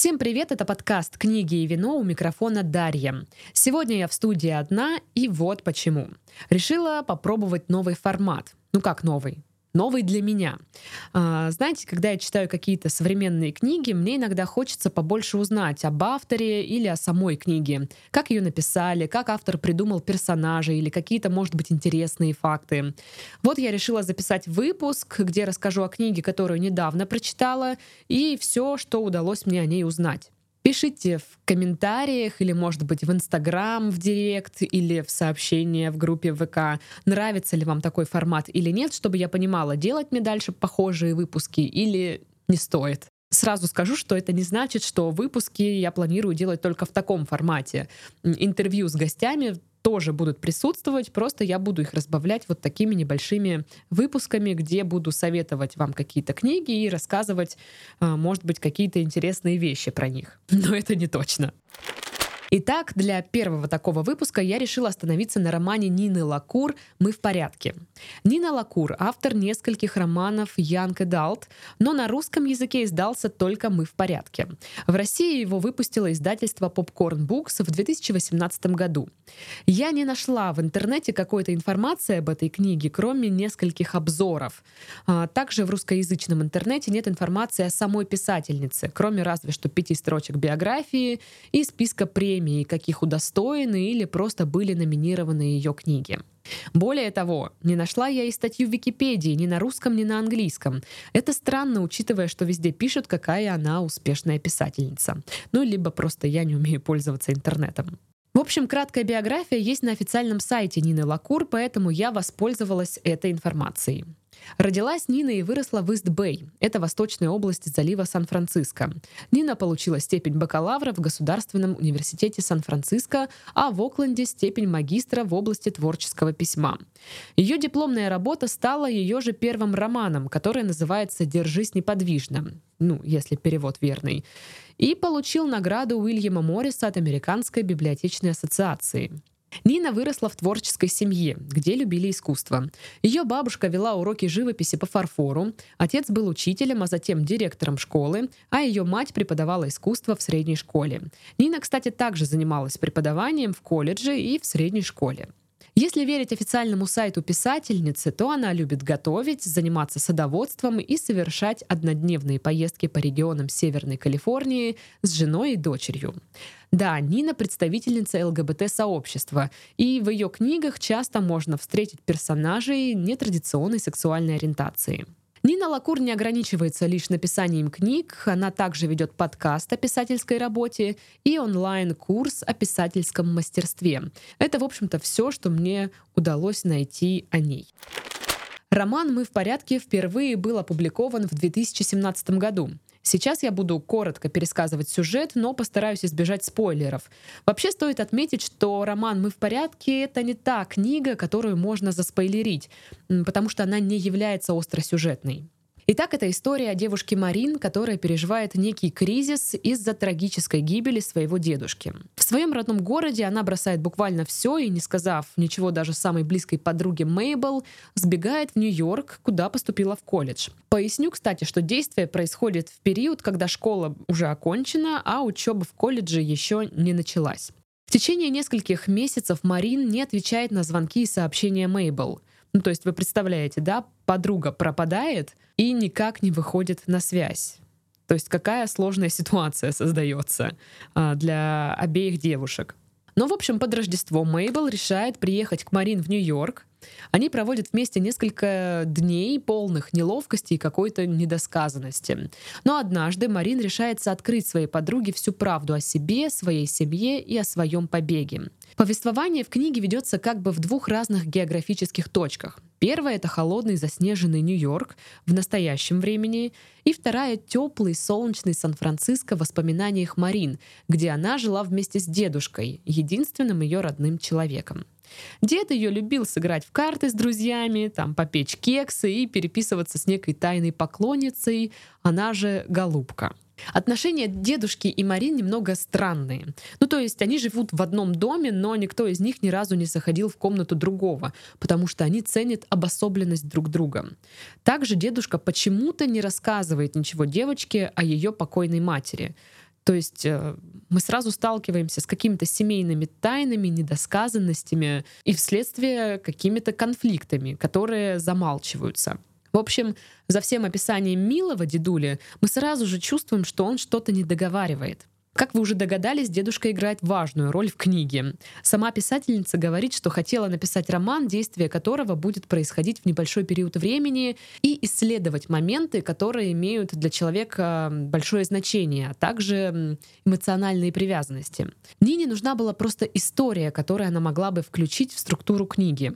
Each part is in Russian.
Всем привет, это подкаст «Книги и вино» у микрофона Дарья. Сегодня я в студии одна, и вот почему. Решила попробовать новый формат. Ну как новый? Новый для меня. А, знаете, когда я читаю какие-то современные книги, мне иногда хочется побольше узнать об авторе или о самой книге. Как ее написали, как автор придумал персонажа или какие-то, может быть, интересные факты. Вот я решила записать выпуск, где расскажу о книге, которую недавно прочитала, и все, что удалось мне о ней узнать. Пишите в комментариях или, может быть, в Инстаграм, в Директ или в сообщение в группе ВК, нравится ли вам такой формат или нет, чтобы я понимала, делать мне дальше похожие выпуски или не стоит. Сразу скажу, что это не значит, что выпуски я планирую делать только в таком формате. Интервью с гостями тоже будут присутствовать, просто я буду их разбавлять вот такими небольшими выпусками, где буду советовать вам какие-то книги и рассказывать, а, может быть, какие-то интересные вещи про них. Но это не точно. Итак, для первого такого выпуска я решила остановиться на романе Нины Лакур «Мы в порядке». Нина Лакур — автор нескольких романов Young Adult, но на русском языке издался только «Мы в порядке». В России его выпустило издательство Popcorn Books в 2018 году. Я не нашла в интернете какой-то информации об этой книге, кроме нескольких обзоров. А, также в русскоязычном интернете нет информации о самой писательнице, кроме разве что пяти строчек биографии и списка премий премии, каких удостоены или просто были номинированы ее книги. Более того, не нашла я и статью в Википедии ни на русском, ни на английском. Это странно, учитывая, что везде пишут, какая она успешная писательница. Ну, либо просто я не умею пользоваться интернетом. В общем, краткая биография есть на официальном сайте Нины Лакур, поэтому я воспользовалась этой информацией. Родилась Нина и выросла в Ист-Бэй. Это восточная область залива Сан-Франциско. Нина получила степень бакалавра в Государственном университете Сан-Франциско, а в Окленде степень магистра в области творческого письма. Ее дипломная работа стала ее же первым романом, который называется «Держись неподвижно», ну, если перевод верный, и получил награду Уильяма Морриса от Американской библиотечной ассоциации. Нина выросла в творческой семье, где любили искусство. Ее бабушка вела уроки живописи по фарфору, отец был учителем, а затем директором школы, а ее мать преподавала искусство в средней школе. Нина, кстати, также занималась преподаванием в колледже и в средней школе. Если верить официальному сайту писательницы, то она любит готовить, заниматься садоводством и совершать однодневные поездки по регионам Северной Калифорнии с женой и дочерью. Да, Нина представительница ЛГБТ-сообщества, и в ее книгах часто можно встретить персонажей нетрадиционной сексуальной ориентации. Нина Лакур не ограничивается лишь написанием книг, она также ведет подкаст о писательской работе и онлайн-курс о писательском мастерстве. Это, в общем-то, все, что мне удалось найти о ней. Роман «Мы в порядке» впервые был опубликован в 2017 году. Сейчас я буду коротко пересказывать сюжет, но постараюсь избежать спойлеров. Вообще стоит отметить, что роман «Мы в порядке» — это не та книга, которую можно заспойлерить, потому что она не является остросюжетной. Итак, это история о девушке Марин, которая переживает некий кризис из-за трагической гибели своего дедушки. В своем родном городе она бросает буквально все и, не сказав ничего даже самой близкой подруге Мейбл, сбегает в Нью-Йорк, куда поступила в колледж. Поясню, кстати, что действие происходит в период, когда школа уже окончена, а учеба в колледже еще не началась. В течение нескольких месяцев Марин не отвечает на звонки и сообщения Мейбл. Ну, то есть вы представляете, да, подруга пропадает и никак не выходит на связь. То есть какая сложная ситуация создается а, для обеих девушек. Но, в общем, под Рождество Мейбл решает приехать к Марин в Нью-Йорк. Они проводят вместе несколько дней полных неловкости и какой-то недосказанности. Но однажды Марин решается открыть своей подруге всю правду о себе, своей семье и о своем побеге. Повествование в книге ведется как бы в двух разных географических точках. Первая — это холодный заснеженный Нью-Йорк в настоящем времени, и вторая — теплый солнечный Сан-Франциско в воспоминаниях Марин, где она жила вместе с дедушкой, единственным ее родным человеком. Дед ее любил сыграть в карты с друзьями, там попечь кексы и переписываться с некой тайной поклонницей, она же Голубка. Отношения дедушки и Марин немного странные. Ну, то есть они живут в одном доме, но никто из них ни разу не заходил в комнату другого, потому что они ценят обособленность друг друга. Также дедушка почему-то не рассказывает ничего девочке о ее покойной матери. То есть э, мы сразу сталкиваемся с какими-то семейными тайнами, недосказанностями и вследствие какими-то конфликтами, которые замалчиваются. В общем, за всем описанием милого дедули мы сразу же чувствуем, что он что-то не договаривает. Как вы уже догадались, дедушка играет важную роль в книге. Сама писательница говорит, что хотела написать роман, действие которого будет происходить в небольшой период времени и исследовать моменты, которые имеют для человека большое значение, а также эмоциональные привязанности. Нине нужна была просто история, которую она могла бы включить в структуру книги.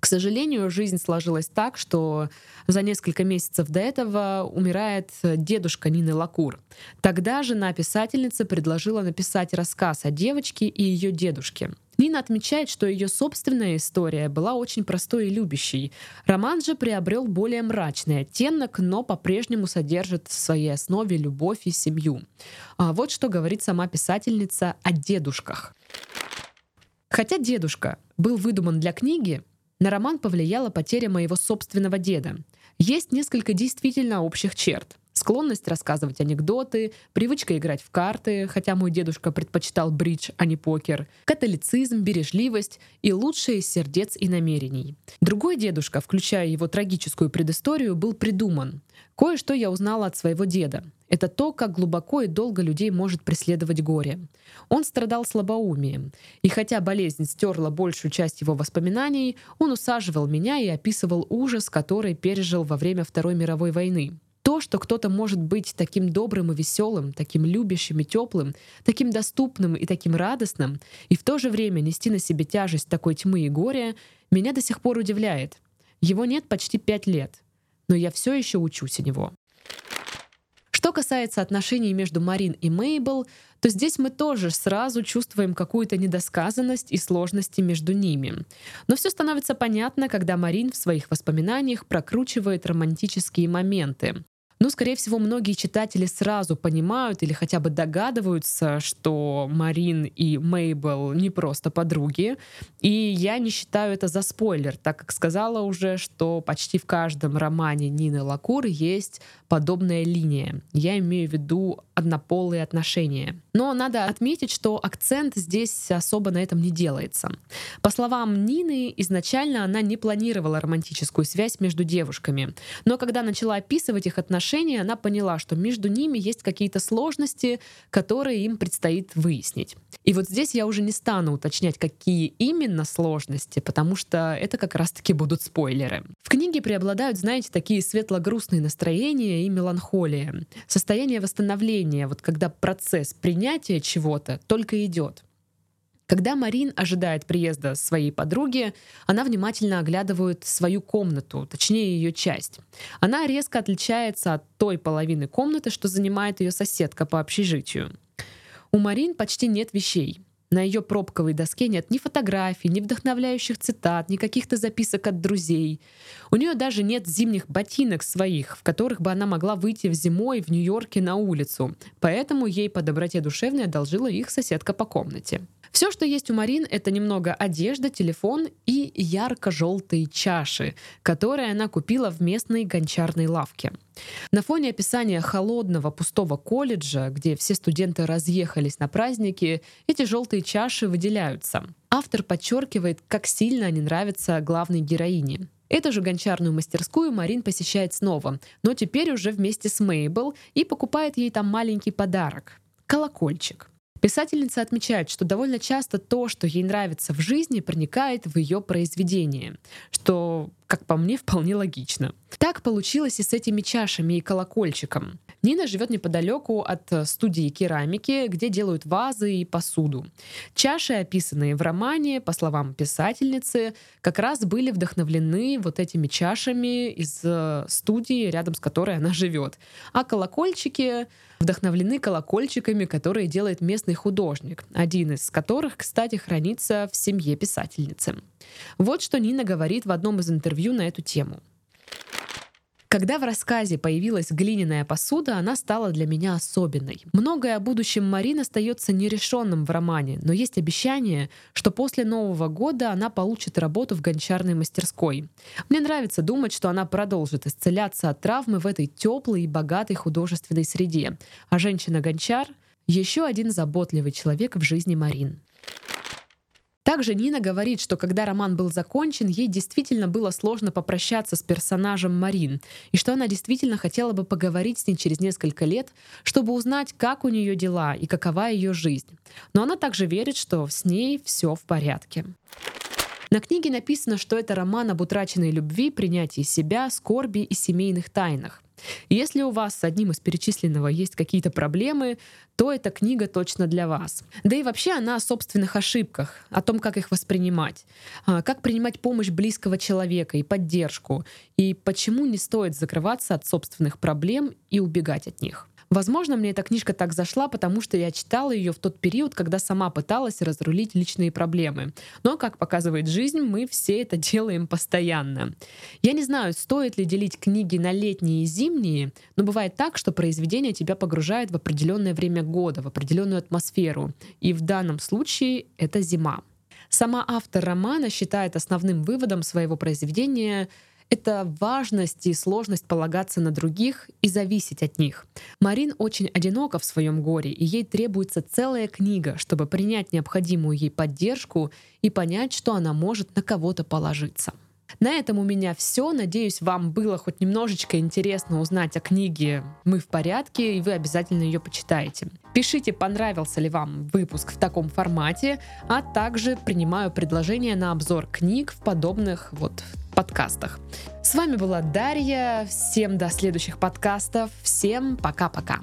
К сожалению, жизнь сложилась так, что за несколько месяцев до этого умирает дедушка Нины Лакур. Тогда жена писательницы предложила написать рассказ о девочке и ее дедушке. Нина отмечает, что ее собственная история была очень простой и любящей. Роман же приобрел более мрачный оттенок, но по-прежнему содержит в своей основе любовь и семью. А вот что говорит сама писательница о дедушках. Хотя дедушка был выдуман для книги, на роман повлияла потеря моего собственного деда. Есть несколько действительно общих черт. Склонность рассказывать анекдоты, привычка играть в карты, хотя мой дедушка предпочитал бридж, а не покер, католицизм, бережливость и лучшие сердец и намерений. Другой дедушка, включая его трагическую предысторию, был придуман. Кое-что я узнала от своего деда. Это то, как глубоко и долго людей может преследовать горе. Он страдал слабоумием, и хотя болезнь стерла большую часть его воспоминаний, он усаживал меня и описывал ужас, который пережил во время Второй мировой войны. То, что кто-то может быть таким добрым и веселым, таким любящим и теплым, таким доступным и таким радостным, и в то же время нести на себе тяжесть такой тьмы и горя, меня до сих пор удивляет. Его нет почти пять лет — но я все еще учусь у него. Что касается отношений между Марин и Мейбл, то здесь мы тоже сразу чувствуем какую-то недосказанность и сложности между ними. Но все становится понятно, когда Марин в своих воспоминаниях прокручивает романтические моменты. Ну, скорее всего, многие читатели сразу понимают или хотя бы догадываются, что Марин и Мейбл не просто подруги. И я не считаю это за спойлер, так как сказала уже, что почти в каждом романе Нины Лакур есть подобная линия. Я имею в виду однополые отношения. Но надо отметить, что акцент здесь особо на этом не делается. По словам Нины, изначально она не планировала романтическую связь между девушками. Но когда начала описывать их отношения, она поняла, что между ними есть какие-то сложности, которые им предстоит выяснить. И вот здесь я уже не стану уточнять, какие именно сложности, потому что это как раз-таки будут спойлеры. В книге преобладают, знаете, такие светло-грустные настроения и меланхолия, состояние восстановления, вот когда процесс принятия чего-то только идет. Когда Марин ожидает приезда своей подруги, она внимательно оглядывает свою комнату, точнее ее часть. Она резко отличается от той половины комнаты, что занимает ее соседка по общежитию. У Марин почти нет вещей. На ее пробковой доске нет ни фотографий, ни вдохновляющих цитат, ни каких-то записок от друзей. У нее даже нет зимних ботинок своих, в которых бы она могла выйти в зимой в Нью-Йорке на улицу. Поэтому ей по доброте душевной одолжила их соседка по комнате. Все, что есть у Марин, это немного одежда, телефон и ярко-желтые чаши, которые она купила в местной гончарной лавке. На фоне описания холодного пустого колледжа, где все студенты разъехались на праздники, эти желтые чаши выделяются. Автор подчеркивает, как сильно они нравятся главной героине. Эту же гончарную мастерскую Марин посещает снова, но теперь уже вместе с Мейбл и покупает ей там маленький подарок — колокольчик. Писательница отмечает, что довольно часто то, что ей нравится в жизни, проникает в ее произведение, что, как по мне, вполне логично. Так получилось и с этими чашами и колокольчиком. Нина живет неподалеку от студии керамики, где делают вазы и посуду. Чаши, описанные в романе, по словам писательницы, как раз были вдохновлены вот этими чашами из э, студии, рядом с которой она живет. А колокольчики вдохновлены колокольчиками, которые делает местный художник, один из которых, кстати, хранится в семье писательницы. Вот что Нина говорит в одном из интервью на эту тему. Когда в рассказе появилась глиняная посуда, она стала для меня особенной. Многое о будущем Марин остается нерешенным в романе, но есть обещание, что после Нового года она получит работу в гончарной мастерской. Мне нравится думать, что она продолжит исцеляться от травмы в этой теплой и богатой художественной среде. А женщина-гончар Еще один заботливый человек в жизни Марин. Также Нина говорит, что когда роман был закончен, ей действительно было сложно попрощаться с персонажем Марин, и что она действительно хотела бы поговорить с ней через несколько лет, чтобы узнать, как у нее дела и какова ее жизнь. Но она также верит, что с ней все в порядке. На книге написано, что это роман об утраченной любви, принятии себя, скорби и семейных тайнах. Если у вас с одним из перечисленного есть какие-то проблемы, то эта книга точно для вас. Да и вообще она о собственных ошибках, о том, как их воспринимать, а, как принимать помощь близкого человека и поддержку, и почему не стоит закрываться от собственных проблем и убегать от них. Возможно, мне эта книжка так зашла, потому что я читала ее в тот период, когда сама пыталась разрулить личные проблемы. Но, как показывает жизнь, мы все это делаем постоянно. Я не знаю, стоит ли делить книги на летние и зимние, но бывает так, что произведение тебя погружает в определенное время года, в определенную атмосферу. И в данном случае это зима. Сама автор романа считает основным выводом своего произведения это важность и сложность полагаться на других и зависеть от них. Марин очень одинока в своем горе, и ей требуется целая книга, чтобы принять необходимую ей поддержку и понять, что она может на кого-то положиться. На этом у меня все. Надеюсь, вам было хоть немножечко интересно узнать о книге «Мы в порядке», и вы обязательно ее почитаете. Пишите, понравился ли вам выпуск в таком формате, а также принимаю предложения на обзор книг в подобных вот подкастах. С вами была Дарья. Всем до следующих подкастов. Всем пока-пока.